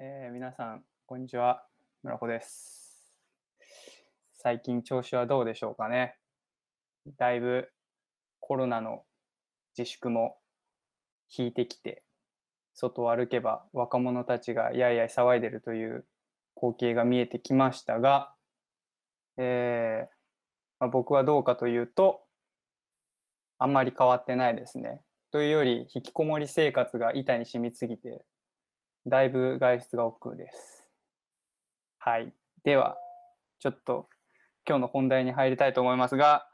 えー皆さん、こんにちは。村子です。最近調子はどうでしょうかね。だいぶコロナの自粛も引いてきて、外を歩けば若者たちがやいやい騒いでるという光景が見えてきましたが、えーまあ、僕はどうかというと、あんまり変わってないですね。というより、引きこもり生活が板に染みすぎて、だいぶ外出が億劫です。はい。では、ちょっと今日の本題に入りたいと思いますが、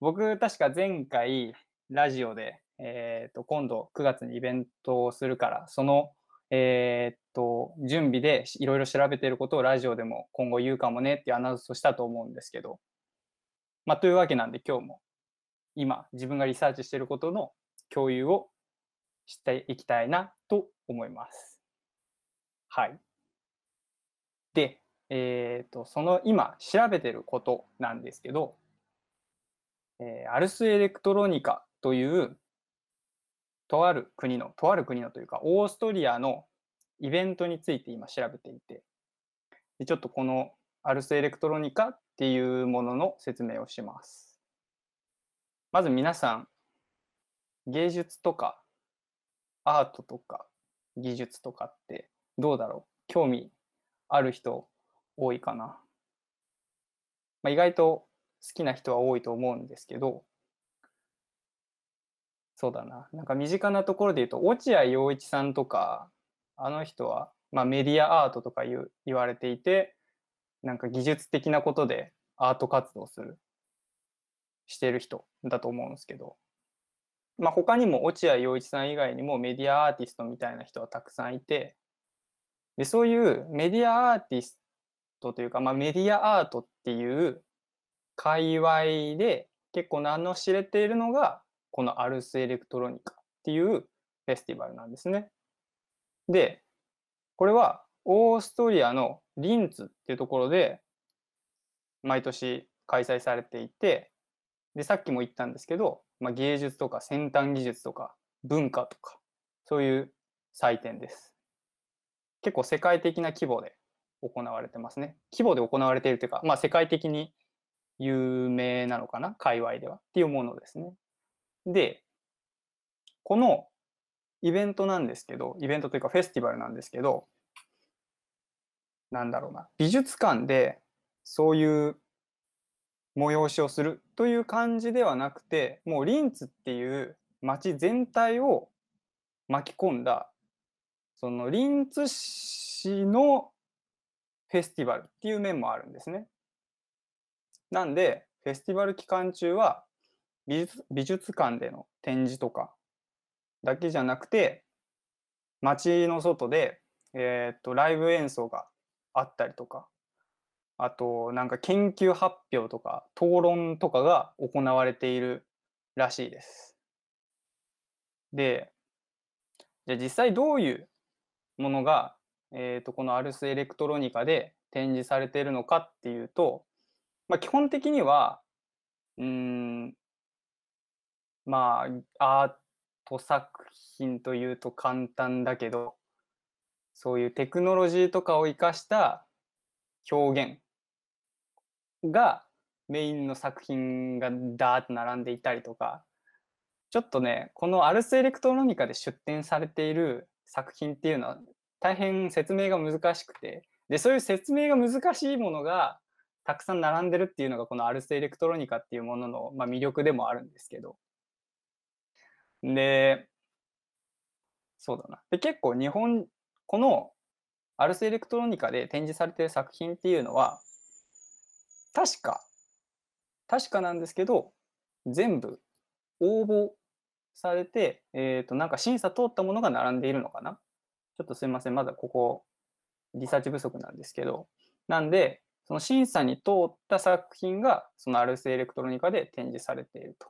僕、確か前回、ラジオで、えーと、今度9月にイベントをするから、その、えーと、準備でいろいろ調べていることをラジオでも今後言うかもねっていうアナウンスをしたと思うんですけど、まあ、というわけなんで今日も今自分がリサーチしていることの共有をしていきたいなと思います。はい。で、えー、とその今調べてることなんですけど、えーアルス・エレクトロニカというとある国のとある国のというかオーストリアのイベントについて今調べていてでちょっとこのアルス・エレクトロニカっていうものの説明をします。まず皆さん芸術とかアートとか技術とかってどうだろう？興味ある人多いかな、まあ、意外と好きな人は多いと思うんですけど。そうだな。なんか身近なところで言うと落合陽一さんとかあの人は、まあ、メディアアートとか言う言われていてなんか技術的なことでアート活動するしてる人だと思うんですけど。まあ、他にも落合陽一さん以外にもメディアアーティストみたいな人はたくさんいてでそういうメディアアーティストというか、まあ、メディアアートっていう界隈で結構名の知れているのがこのアルス・エレクトロニカっていうフェスティバルなんですね。でこれはオーストリアのリンツっていうところで毎年開催されていてでさっきも言ったんですけどまあ、芸術とか先端技術とか文化とかそういう祭典です。結構世界的な規模で行われてますね。規模で行われているというか、まあ、世界的に有名なのかな？界隈ではっていうものですね。でこのイベントなんですけどイベントというかフェスティバルなんですけどなんだろうな美術館でそういう催しをするという感じではなくてもうリンツっていう街全体を巻き込んだそのリンツ市のフェスティバルっていう面もあるんですね。なんでフェスティバル期間中は美術美術館での展示とかだけじゃなくて街の外で、えー、っとライブ演奏があったりとかあとなんか研究発表とか討論とかが行われているらしいです。で、じゃあ実際どういうものが、えー、とこのアルス・エレクトロニカで展示されているのかっていうと、まあ、基本的にはうんまあアート作品というと簡単だけどそういうテクノロジーとかを生かした表現がメインの作品がダーッと並んでいたりとかちょっとねこのアルス・エレクトロニカで出展されている作品っていうのは大変説明が難しくて。でそういう説明が難しいものがたくさん並んでるっていうのがこのアルス・エレクトロニカっていうものの、まあ、魅力でもあるんですけど。でそうだな。で結構日本このアルス・エレクトロニカで展示されてる作品っていうのは確か確かなんですけど全部応募されて、えー、となんか審査通ったものが並んでいるのかな？ちょっとすいませんまだここリサーチ不足なんですけどなんでその審査に通った作品がそのアルス・エレクトロニカで展示されていると。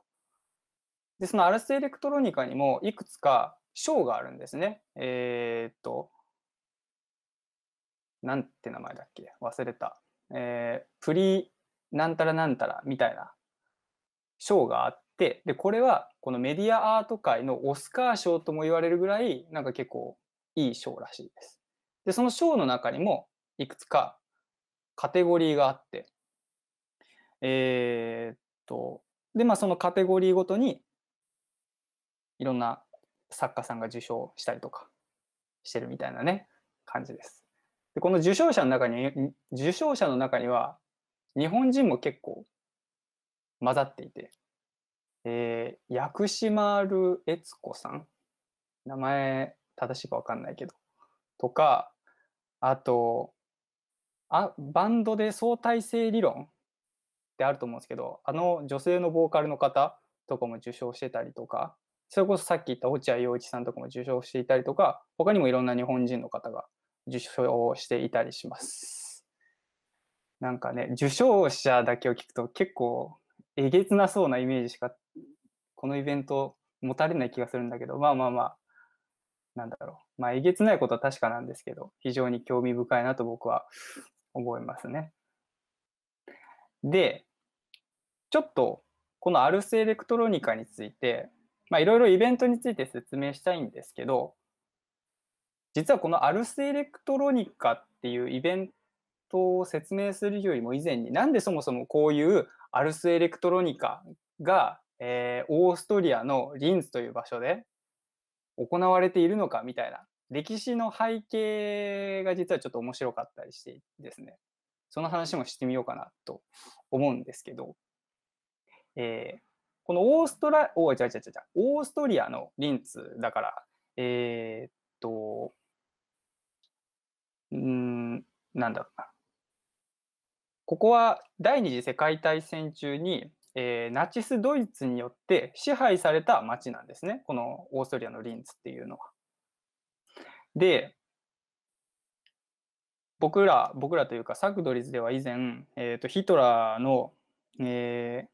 でそのアルス・エレクトロニカにもいくつか賞があるんですね。えっ、となんて名前だっけ？忘れた。えー、プリなんたらなんたらみたいな賞があってでこれはこのメディアアート界のオスカー賞とも言われるぐらいなんか結構いい賞らしいです。で、その賞の中にもいくつかカテゴリーがあって、えー、っと、で、まあそのカテゴリーごとにいろんな作家さんが受賞したりとかしてるみたいなね、感じです。でこの受賞者の中に、受賞者の中には日本人も結構混ざっていて、えー、薬師丸悦子さん？名前正しいかわかんないけど。とか、あと、あバンドで相対性理論ってあると思うんですけど、あの女性のボーカルの方とかも受賞してたりとか、それこそさっき言った落合陽一さんとかも受賞していたりとか、他にもいろんな日本人の方が受賞していたりします。なんかね、受賞者だけを聞くと結構えげつなそうなイメージしかこのイベント持たれない気がするんだけど、まあまあまあ、なんだろう。まあ、えげつないことは確かなんですけど、非常に興味深いなと僕は思いますね。で、ちょっと、このアルスエレクトロニカについて、まあ、いろいろイベントについて説明したいんですけど、実はこのアルスエレクトロニカっていうイベントを説明するよりも以前に、なんでそもそもこういうアルスエレクトロニカが、えー、オーストリアのリンツという場所で行われているのかみたいな歴史の背景が実はちょっと面白かったりしてですね。その話もしてみようかなと思うんですけど、えー、このオーストラお違う違う違うオーストリアのリンツだからえー、っとうんなんだろうな。ここは第二次世界大戦中にえー、ナチス・ドイツによって支配された町なんですね。このオーストリアのリンツっていうのは。で、僕ら、僕らというかサクドリズでは以前、えーと、ヒトラーの、えー、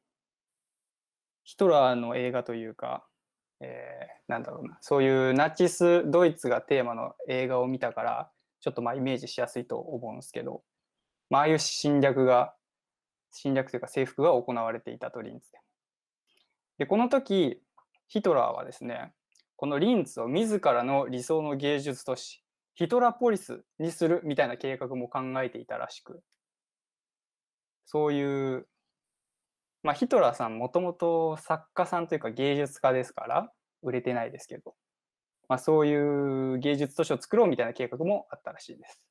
ヒトラーの映画というか、えー、なんだろうな、そういうナチス・ドイツがテーマの映画を見たから、ちょっとまあイメージしやすいと思うんですけど、まあ、ああいう侵略が侵略というか征服が行われていたとリンツで。で、この時、ヒトラーはですね、このリンツを自らの理想の芸術都市、ヒトラポリスにするみたいな計画も考えていたらしく、そういう、まあヒトラーさんもともと作家さんというか芸術家ですから、売れてないですけど、まあそういう芸術都市を作ろうみたいな計画もあったらしいです。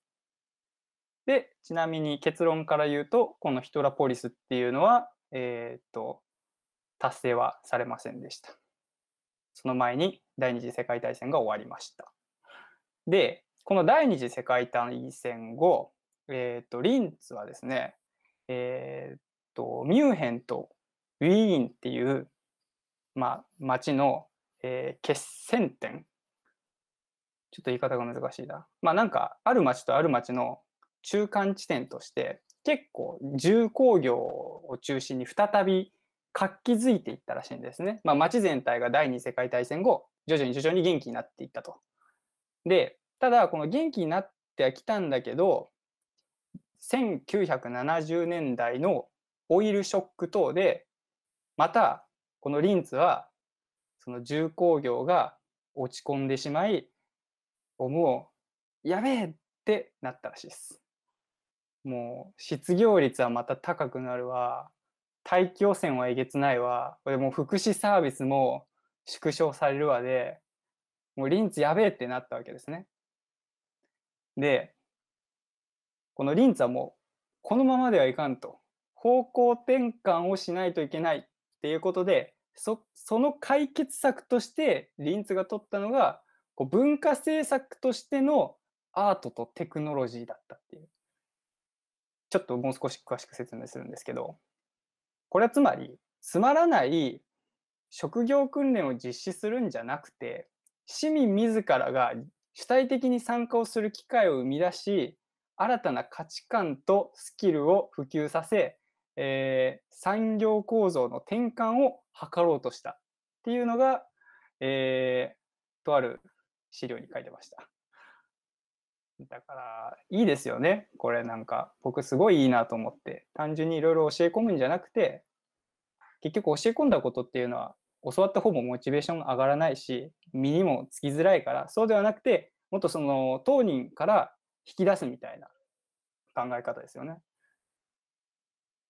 で、ちなみに結論から言うと、このヒトラポリスっていうのは、えー、っと、達成はされませんでした。その前に第二次世界大戦が終わりました。で、この第二次世界大戦後、えー、っと、リンツはですね、えー、っと、ミュンヘンとウィーンっていう、まあ、町の、えー、決戦点。ちょっと言い方が難しいな。まあなんか、ある町とある町の中間地点として結構重工業を中心に再び活気づいていったらしいんですね。まあ、町全体が第二次世界大戦後徐々に徐々に元気になっていったと。でただこの元気になってはきたんだけど1970年代のオイルショック等でまたこのリンツはその重工業が落ち込んでしまいもうやべえってなったらしいです。もう失業率はまた高くなるわ大気汚染はえげつないわこれもう福祉サービスも縮小されるわでもうリンツやべえってなったわけですね。でこのリンツはもうこのままではいかんと方向転換をしないといけないっていうことでそその解決策としてリンツが取ったのがこう文化政策としてのアートとテクノロジーだったっていう。ちょっともう少し詳しく説明するんですけど、これはつまり、つまらない職業訓練を実施するんじゃなくて、市民自らが主体的に参加をする機会を生み出し、新たな価値観とスキルを普及させ、えー、産業構造の転換を図ろうとしたっていうのが、えー、とある資料に書いてました。だから、いいですよね。これなんか、僕すごいいいなと思って、単純にいろいろ教え込むんじゃなくて、結局教え込んだことっていうのは、教わった方もモチベーション上がらないし、身にもつきづらいから、そうではなくて、もっとその当人から引き出すみたいな考え方ですよね。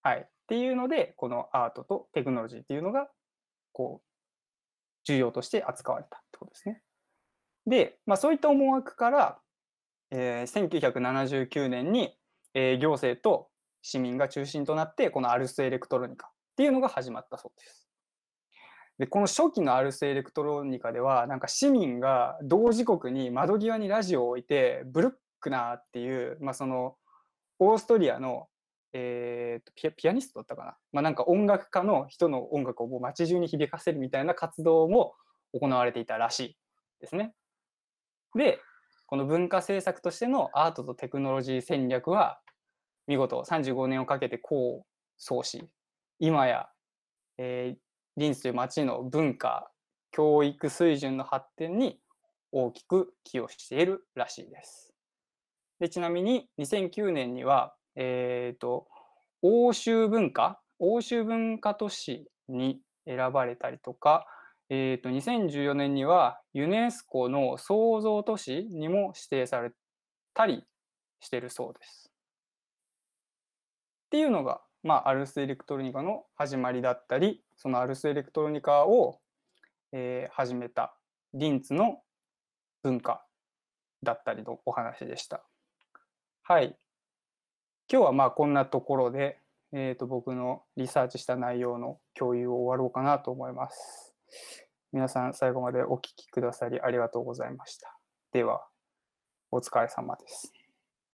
はい。っていうので、このアートとテクノロジーっていうのが、こう、重要として扱われたってことですね。で、まあ、そういった思惑から、えー、1979年に、えー、行政と市民が中心となって、このアルス・エレクトロニカっていうのが始まったそうです。で、この初期のアルス・エレクトロニカでは、なんか市民が同時刻に窓際にラジオを置いて、ブルックナーっていう、まあ、その、オーストリアの、えーと、ピピアニストだったかな、まあ、なんか音楽家の人の音楽をもう街中に響かせるみたいな活動も行われていたらしいですね。で、この文化政策としてのアートとテクノロジー戦略は、見事35年をかけて功を奏し、今や、えー、リンスという町の文化、教育水準の発展に大きく寄与しているらしいです。でちなみに2009年には、えーと、欧州文化欧州文化都市に選ばれたりとか、えーと、2014年にはユネスコの創造都市にも指定されたりしてるそうです。っていうのが、まあ、アルス・エレクトロニカの始まりだったりそのアルス・エレクトロニカを、えー、始めたリンツの文化だったりのお話でした。はい。今日はまあこんなところで、えー、と僕のリサーチした内容の共有を終わろうかなと思います。皆さん最後までお聴きくださりありがとうございました。では、お疲れ様です。